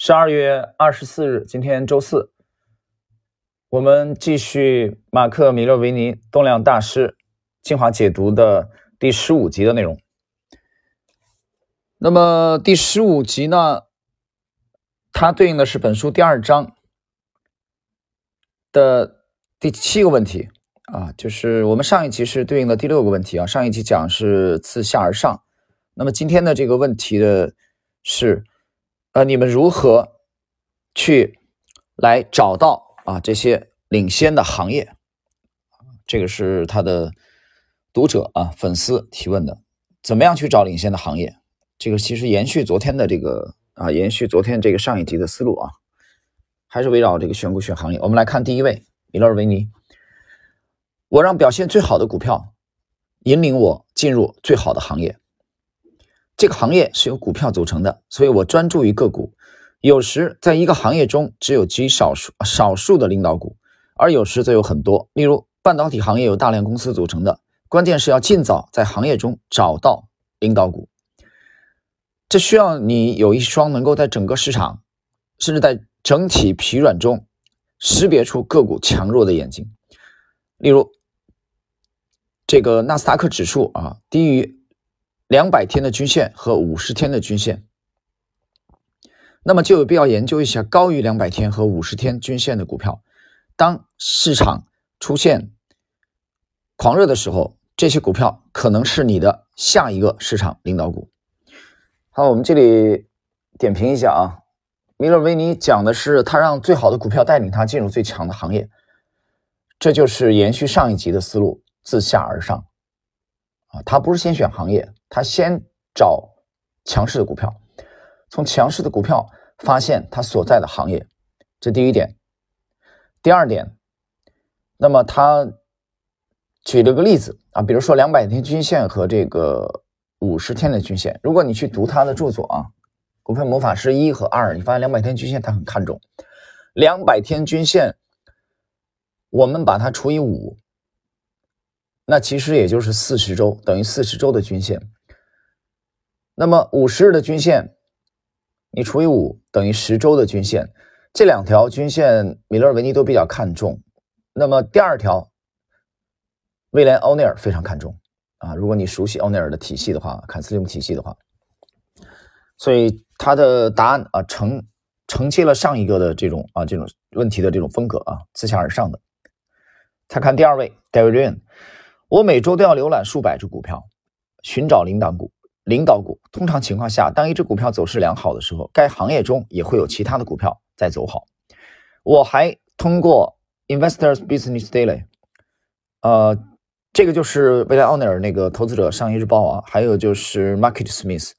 十二月二十四日，今天周四，我们继续马克·米勒维尼《动量大师》精华解读的第十五集的内容。那么第十五集呢，它对应的是本书第二章的第七个问题啊，就是我们上一集是对应的第六个问题啊。上一集讲是自下而上，那么今天的这个问题的是。呃，你们如何去来找到啊这些领先的行业？这个是他的读者啊粉丝提问的，怎么样去找领先的行业？这个其实延续昨天的这个啊，延续昨天这个上一集的思路啊，还是围绕这个选股选行业。我们来看第一位米勒维尼，我让表现最好的股票引领我进入最好的行业。这个行业是由股票组成的，所以我专注于个股。有时在一个行业中只有极少数少数的领导股，而有时则有很多。例如，半导体行业有大量公司组成的，关键是要尽早在行业中找到领导股。这需要你有一双能够在整个市场，甚至在整体疲软中识别出个股强弱的眼睛。例如，这个纳斯达克指数啊，低于。两百天的均线和五十天的均线，那么就有必要研究一下高于两百天和五十天均线的股票。当市场出现狂热的时候，这些股票可能是你的下一个市场领导股。好，我们这里点评一下啊，米勒维尼讲的是他让最好的股票带领他进入最强的行业，这就是延续上一集的思路，自下而上啊，他不是先选行业。他先找强势的股票，从强势的股票发现它所在的行业，这第一点。第二点，那么他举了个例子啊，比如说两百天均线和这个五十天的均线。如果你去读他的著作啊，《股票魔法师一》和二，你发现两百天均线他很看重。两百天均线，我们把它除以五，那其实也就是四十周，等于四十周的均线。那么五十日的均线，你除以五等于十周的均线，这两条均线米勒维尼都比较看重。那么第二条，威廉欧内尔非常看重啊。如果你熟悉欧内尔的体系的话，坎斯利姆体系的话，所以他的答案啊承承接了上一个的这种啊这种问题的这种风格啊，自下而上的。再看第二位 David Ryan，我每周都要浏览数百只股票，寻找领导股。领导股通常情况下，当一只股票走势良好的时候，该行业中也会有其他的股票在走好。我还通过 Investors Business Daily，呃，这个就是未来奥尼尔那个投资者商业日报啊，还有就是 Market Smith，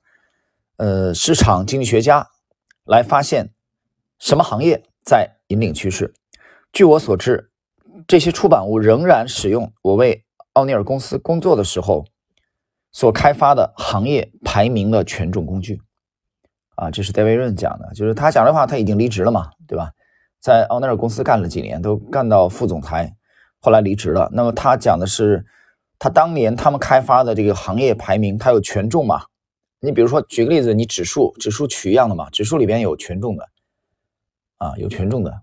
呃，市场经济学家来发现什么行业在引领趋势。据我所知，这些出版物仍然使用我为奥尼尔公司工作的时候。所开发的行业排名的权重工具，啊，这是戴维润讲的，就是他讲的话，他已经离职了嘛，对吧？在奥尼尔公司干了几年，都干到副总裁，后来离职了。那么他讲的是，他当年他们开发的这个行业排名，它有权重嘛？你比如说，举个例子，你指数指数取样的嘛，指数里边有权重的，啊，有权重的，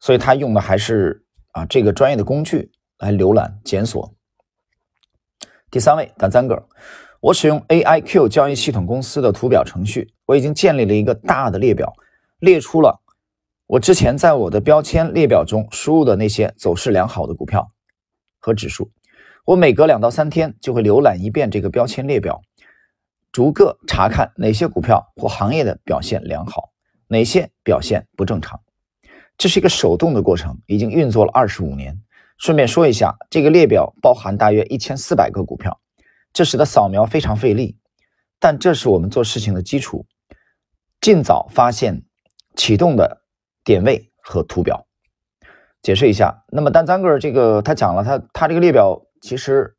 所以他用的还是啊这个专业的工具来浏览检索。第三位，丹赞格，我使用 AIQ 交易系统公司的图表程序，我已经建立了一个大的列表，列出了我之前在我的标签列表中输入的那些走势良好的股票和指数。我每隔两到三天就会浏览一遍这个标签列表，逐个查看哪些股票或行业的表现良好，哪些表现不正常。这是一个手动的过程，已经运作了二十五年。顺便说一下，这个列表包含大约一千四百个股票，这使得扫描非常费力，但这是我们做事情的基础。尽早发现启动的点位和图表。解释一下，那么丹赞格这个他讲了，他他这个列表其实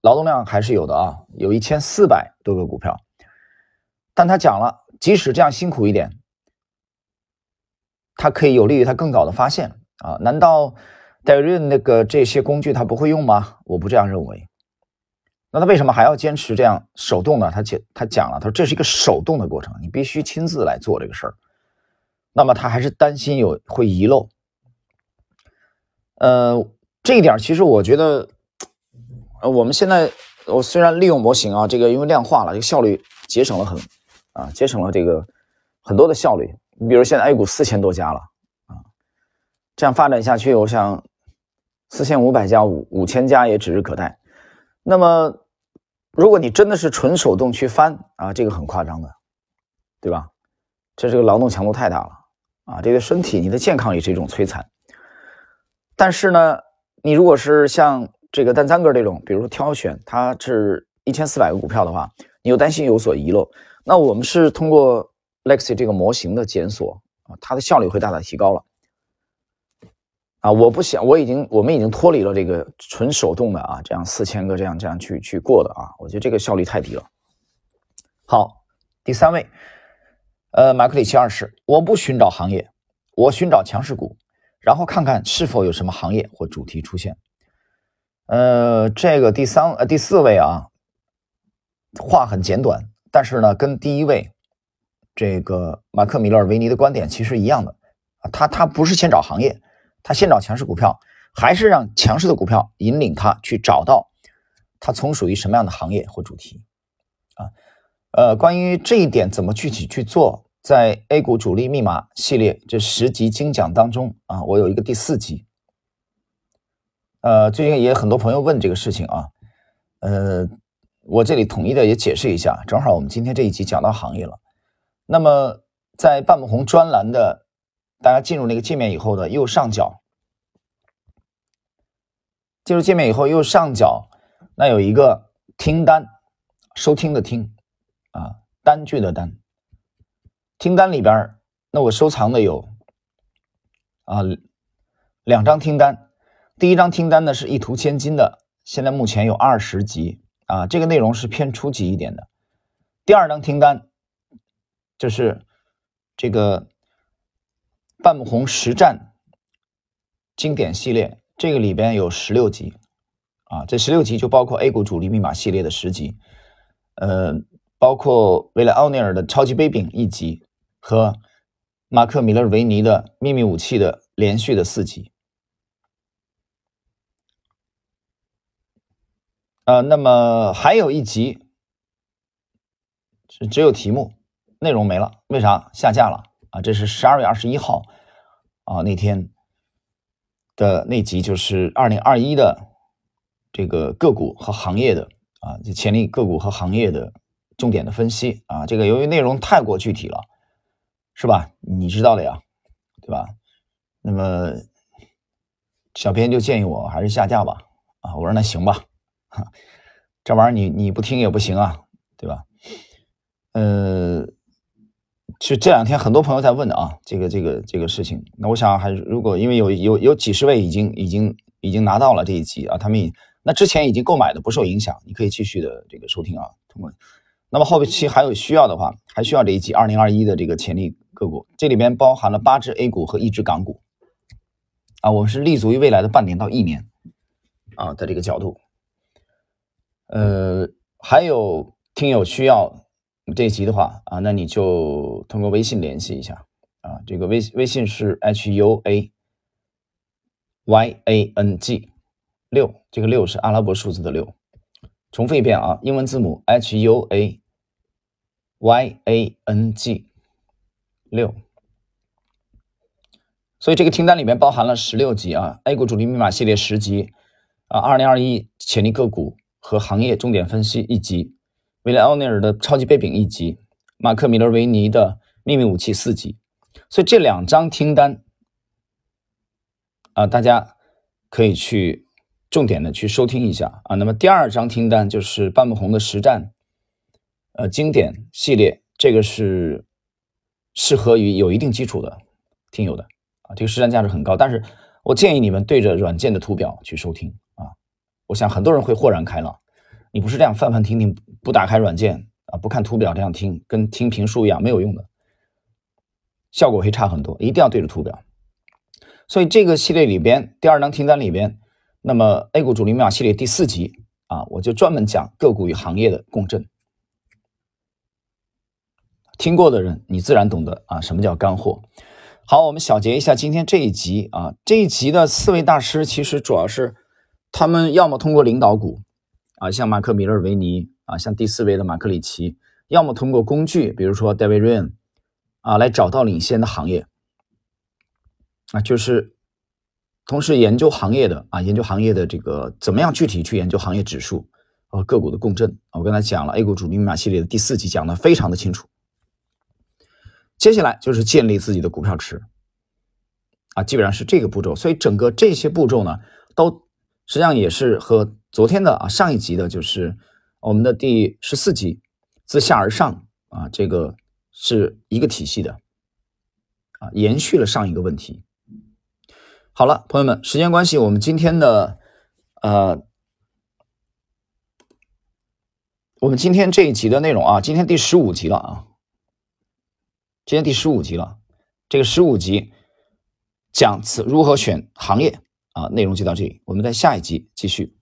劳动量还是有的啊，有一千四百多个股票，但他讲了，即使这样辛苦一点，它可以有利于他更早的发现啊？难道？戴润那个这些工具他不会用吗？我不这样认为。那他为什么还要坚持这样手动呢？他讲他讲了，他说这是一个手动的过程，你必须亲自来做这个事儿。那么他还是担心有会遗漏。呃，这一点其实我觉得，呃，我们现在我虽然利用模型啊，这个因为量化了，这个效率节省了很啊，节省了这个很多的效率。你比如现在 A 股四千多家了啊，这样发展下去，我想四千五百加、五五千加也指日可待。那么，如果你真的是纯手动去翻啊，这个很夸张的，对吧？这这个劳动强度太大了啊，这个身体你的健康也是一种摧残。但是呢，你如果是像这个单三个这种，比如说挑选，它是一千四百个股票的话，你又担心有所遗漏，那我们是通过 Lexi 这个模型的检索啊，它的效率会大大提高了。啊，我不想，我已经，我们已经脱离了这个纯手动的啊，这样四千个这样这样去去过的啊，我觉得这个效率太低了。好，第三位，呃，马克里奇二世，我不寻找行业，我寻找强势股，然后看看是否有什么行业或主题出现。呃，这个第三呃第四位啊，话很简短，但是呢，跟第一位这个马克米勒维尼的观点其实一样的啊，他他不是先找行业。他先找强势股票，还是让强势的股票引领他去找到他从属于什么样的行业或主题啊？呃，关于这一点怎么具体去做，在 A 股主力密码系列这十集精讲当中啊，我有一个第四集。呃，最近也很多朋友问这个事情啊，呃，我这里统一的也解释一下，正好我们今天这一集讲到行业了。那么在半亩红专栏的。大家进入那个界面以后的右上角，进入界面以后右上角，那有一个听单，收听的听，啊，单据的单，听单里边，那我收藏的有啊两张听单，第一张听单呢是一图千金的，现在目前有二十集啊，这个内容是偏初级一点的。第二张听单就是这个。半亩红实战经典系列，这个里边有十六集啊，这十六集就包括 A 股主力密码系列的十集，呃，包括维莱奥尼尔的超级杯柄一集和马克米勒维尼的秘密武器的连续的四集，呃，那么还有一集是只有题目，内容没了，为啥下架了？啊，这是十二月二十一号啊那天的那集，就是二零二一的这个个股和行业的啊，这潜力个股和行业的重点的分析啊。这个由于内容太过具体了，是吧？你知道的呀，对吧？那么小编就建议我还是下架吧。啊，我说那行吧，哈这玩意儿你你不听也不行啊，对吧？呃。就这两天很多朋友在问的啊，这个这个这个事情，那我想还是如果因为有有有几十位已经已经已经拿到了这一集啊，他们那之前已经购买的不受影响，你可以继续的这个收听啊。通过，那么后期还有需要的话，还需要这一集二零二一的这个潜力个股，这里边包含了八只 A 股和一只港股啊，我们是立足于未来的半年到一年啊的这个角度，呃，还有听友需要。这一集的话啊，那你就通过微信联系一下啊，这个微微信是 h u a y a n g 六，这个六是阿拉伯数字的六。重复一遍啊，英文字母 h u a y a n g 六。所以这个清单里面包含了十六集啊，A 股主力密码系列十集啊，二零二一潜力个股和行业重点分析一集。维莱奥尼尔的超级杯柄一集，马克米勒维尼的秘密武器四集，所以这两张听单啊，大家可以去重点的去收听一下啊。那么第二张听单就是半木红的实战呃经典系列，这个是适合于有一定基础的听友的啊，这个实战价值很高。但是我建议你们对着软件的图表去收听啊，我想很多人会豁然开朗。你不是这样泛泛听听，不打开软件啊，不看图表这样听，跟听评书一样没有用的，效果会差很多。一定要对着图表。所以这个系列里边，第二张听单里边，那么 A 股主力密码系列第四集啊，我就专门讲个股与行业的共振。听过的人，你自然懂得啊，什么叫干货。好，我们小结一下今天这一集啊，这一集的四位大师其实主要是他们要么通过领导股啊，像马克·米勒维尼啊，像第四位的马克·里奇，要么通过工具，比如说 David Ryan 啊，来找到领先的行业啊，就是同时研究行业的啊，研究行业的这个怎么样具体去研究行业指数和个股的共振我刚才讲了 A 股主力密码系列的第四集讲的非常的清楚。接下来就是建立自己的股票池，啊，基本上是这个步骤。所以整个这些步骤呢，都实际上也是和昨天的啊上一集的，就是我们的第十四集自下而上啊，这个是一个体系的，啊，延续了上一个问题。好了，朋友们，时间关系，我们今天的呃，我们今天这一集的内容啊，今天第十五集了啊。今天第十五集了，这个十五集讲此如何选行业啊，内容就到这里，我们在下一集继续。